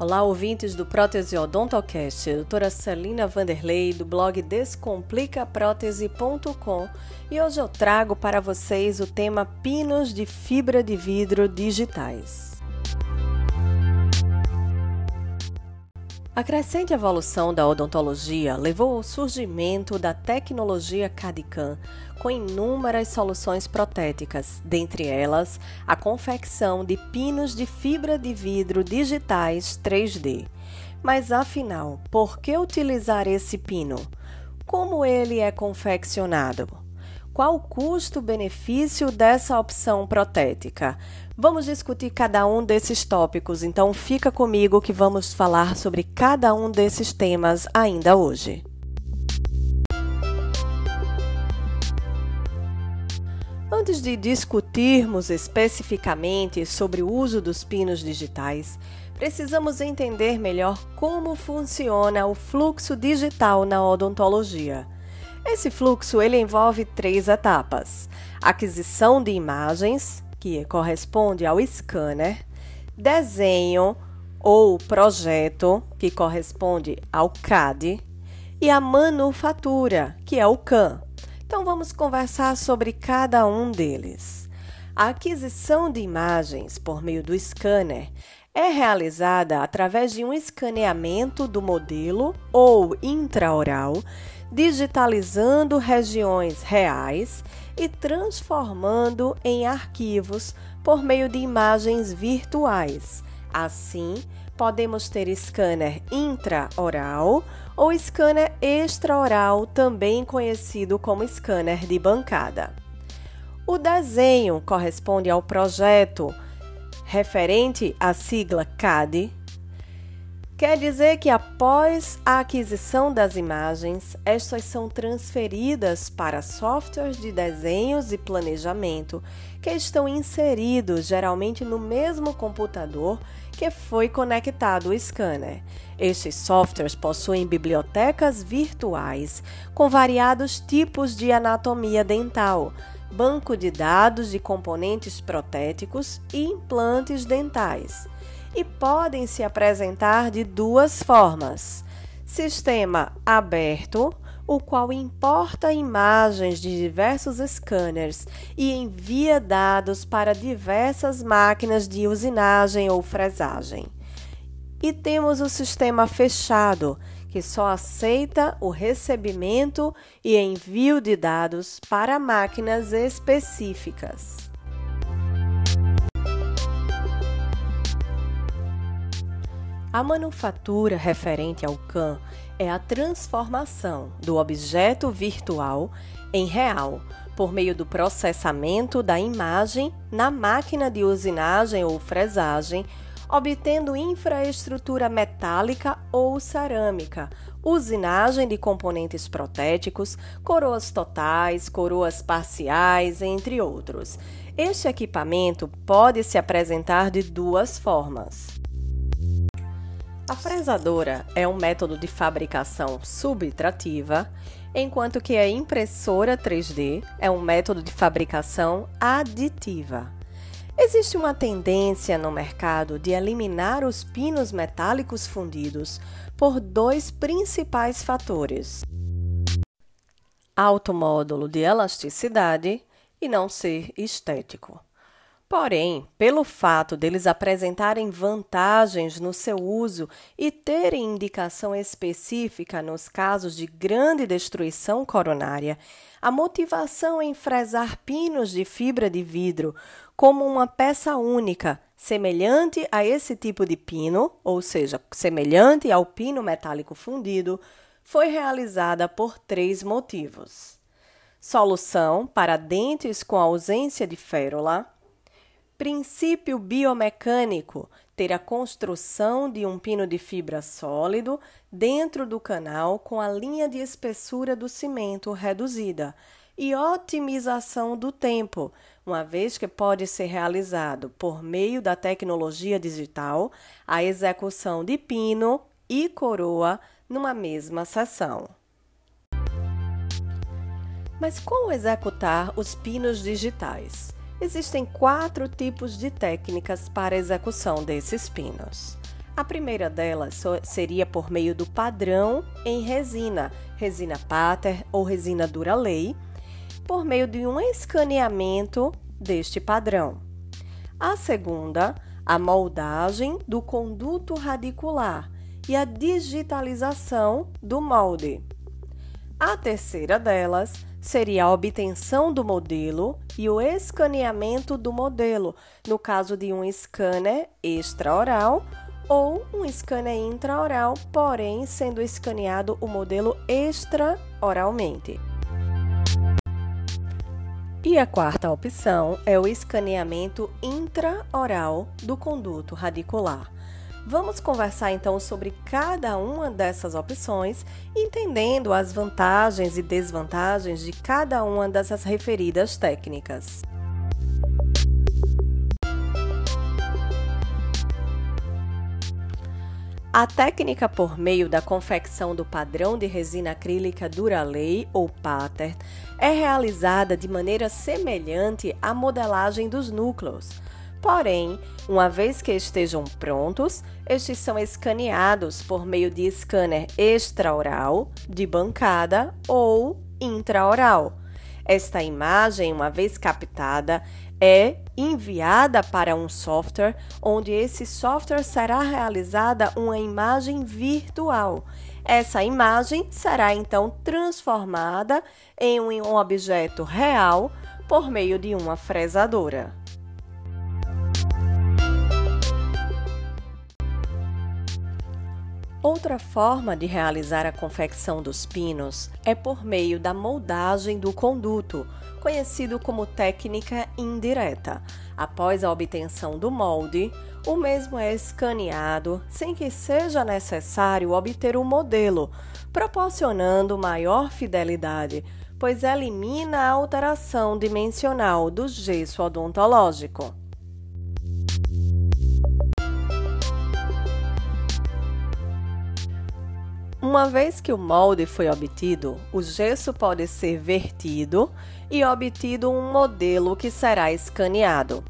Olá, ouvintes do Prótese Odontocast, doutora Celina Vanderlei, do blog descomplicaprotese.com e hoje eu trago para vocês o tema pinos de fibra de vidro digitais. A crescente evolução da odontologia levou ao surgimento da tecnologia CAD-CAM, com inúmeras soluções protéticas, dentre elas a confecção de pinos de fibra de vidro digitais 3D. Mas afinal, por que utilizar esse pino? Como ele é confeccionado? Qual o custo-benefício dessa opção protética? Vamos discutir cada um desses tópicos, então fica comigo que vamos falar sobre cada um desses temas ainda hoje. Antes de discutirmos especificamente sobre o uso dos pinos digitais, precisamos entender melhor como funciona o fluxo digital na odontologia. Esse fluxo ele envolve três etapas: aquisição de imagens, que corresponde ao scanner, desenho ou projeto, que corresponde ao CAD, e a manufatura, que é o CAM. Então vamos conversar sobre cada um deles. A aquisição de imagens por meio do scanner é realizada através de um escaneamento do modelo ou intraoral, digitalizando regiões reais e transformando em arquivos por meio de imagens virtuais. Assim, podemos ter scanner intraoral ou scanner extraoral, também conhecido como scanner de bancada. O desenho corresponde ao projeto referente à sigla CAD, Quer dizer que após a aquisição das imagens, estas são transferidas para softwares de desenhos e planejamento que estão inseridos geralmente no mesmo computador que foi conectado o scanner. Estes softwares possuem bibliotecas virtuais com variados tipos de anatomia dental, banco de dados de componentes protéticos e implantes dentais e podem se apresentar de duas formas: sistema aberto, o qual importa imagens de diversos scanners e envia dados para diversas máquinas de usinagem ou fresagem. E temos o sistema fechado, que só aceita o recebimento e envio de dados para máquinas específicas. A manufatura referente ao CAM é a transformação do objeto virtual em real por meio do processamento da imagem na máquina de usinagem ou fresagem, obtendo infraestrutura metálica ou cerâmica, usinagem de componentes protéticos, coroas totais, coroas parciais, entre outros. Este equipamento pode se apresentar de duas formas. A fresadora é um método de fabricação subtrativa, enquanto que a impressora 3D é um método de fabricação aditiva. Existe uma tendência no mercado de eliminar os pinos metálicos fundidos por dois principais fatores: alto módulo de elasticidade e não ser estético. Porém, pelo fato deles apresentarem vantagens no seu uso e terem indicação específica nos casos de grande destruição coronária, a motivação em fresar pinos de fibra de vidro como uma peça única, semelhante a esse tipo de pino, ou seja, semelhante ao pino metálico fundido, foi realizada por três motivos: solução para dentes com ausência de férula Princípio biomecânico: ter a construção de um pino de fibra sólido dentro do canal com a linha de espessura do cimento reduzida e otimização do tempo, uma vez que pode ser realizado por meio da tecnologia digital a execução de pino e coroa numa mesma sessão. Mas como executar os pinos digitais? Existem quatro tipos de técnicas para execução desses pinos. A primeira delas seria por meio do padrão em resina, resina Pater ou resina Duralei, por meio de um escaneamento deste padrão. A segunda, a moldagem do conduto radicular e a digitalização do molde. A terceira delas seria a obtenção do modelo e o escaneamento do modelo, no caso de um scanner extraoral ou um scanner intraoral, porém sendo escaneado o modelo extraoralmente. E a quarta opção é o escaneamento intraoral do conduto radicular. Vamos conversar então sobre cada uma dessas opções, entendendo as vantagens e desvantagens de cada uma dessas referidas técnicas. A técnica por meio da confecção do padrão de resina acrílica Duralei ou Pattern é realizada de maneira semelhante à modelagem dos núcleos Porém, uma vez que estejam prontos, estes são escaneados por meio de scanner extraoral, de bancada ou intraoral. Esta imagem, uma vez captada, é enviada para um software, onde esse software será realizada uma imagem virtual. Essa imagem será então transformada em um objeto real por meio de uma fresadora. Outra forma de realizar a confecção dos pinos é por meio da moldagem do conduto, conhecido como técnica indireta. Após a obtenção do molde, o mesmo é escaneado sem que seja necessário obter o modelo, proporcionando maior fidelidade, pois elimina a alteração dimensional do gesso odontológico. Uma vez que o molde foi obtido, o gesso pode ser vertido e obtido um modelo que será escaneado.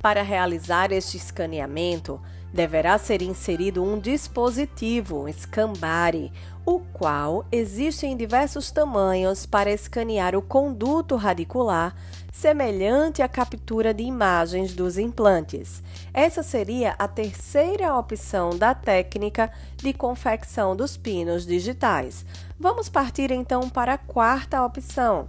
Para realizar este escaneamento, deverá ser inserido um dispositivo, um escambare, o qual existe em diversos tamanhos para escanear o conduto radicular, semelhante à captura de imagens dos implantes. Essa seria a terceira opção da técnica de confecção dos pinos digitais. Vamos partir então para a quarta opção.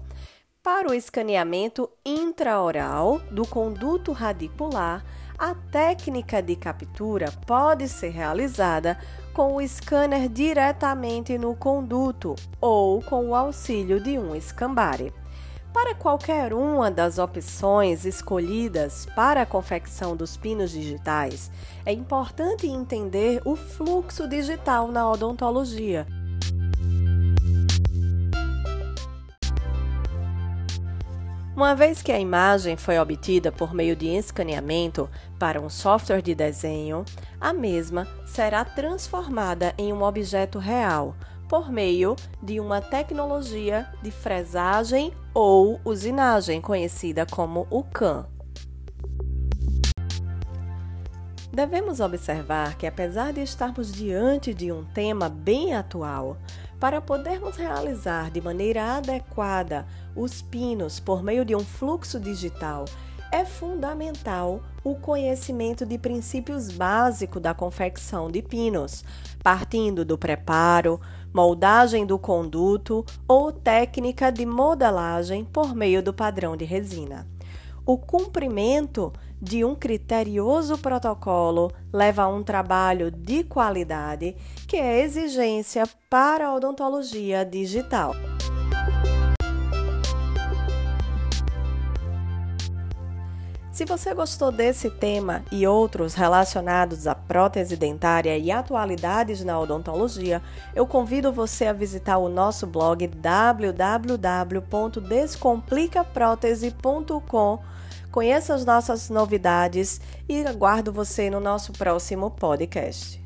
Para o escaneamento intraoral do conduto radicular, a técnica de captura pode ser realizada com o scanner diretamente no conduto ou com o auxílio de um escambare. Para qualquer uma das opções escolhidas para a confecção dos pinos digitais, é importante entender o fluxo digital na odontologia. Uma vez que a imagem foi obtida por meio de escaneamento para um software de desenho, a mesma será transformada em um objeto real por meio de uma tecnologia de fresagem ou usinagem, conhecida como o CAM. Devemos observar que, apesar de estarmos diante de um tema bem atual, para podermos realizar de maneira adequada os pinos por meio de um fluxo digital, é fundamental o conhecimento de princípios básicos da confecção de pinos, partindo do preparo, moldagem do conduto ou técnica de modelagem por meio do padrão de resina. O cumprimento de um criterioso protocolo leva a um trabalho de qualidade que é exigência para a odontologia digital. Se você gostou desse tema e outros relacionados à prótese dentária e atualidades na odontologia, eu convido você a visitar o nosso blog www.descomplicaprotese.com. Conheça as nossas novidades e aguardo você no nosso próximo podcast.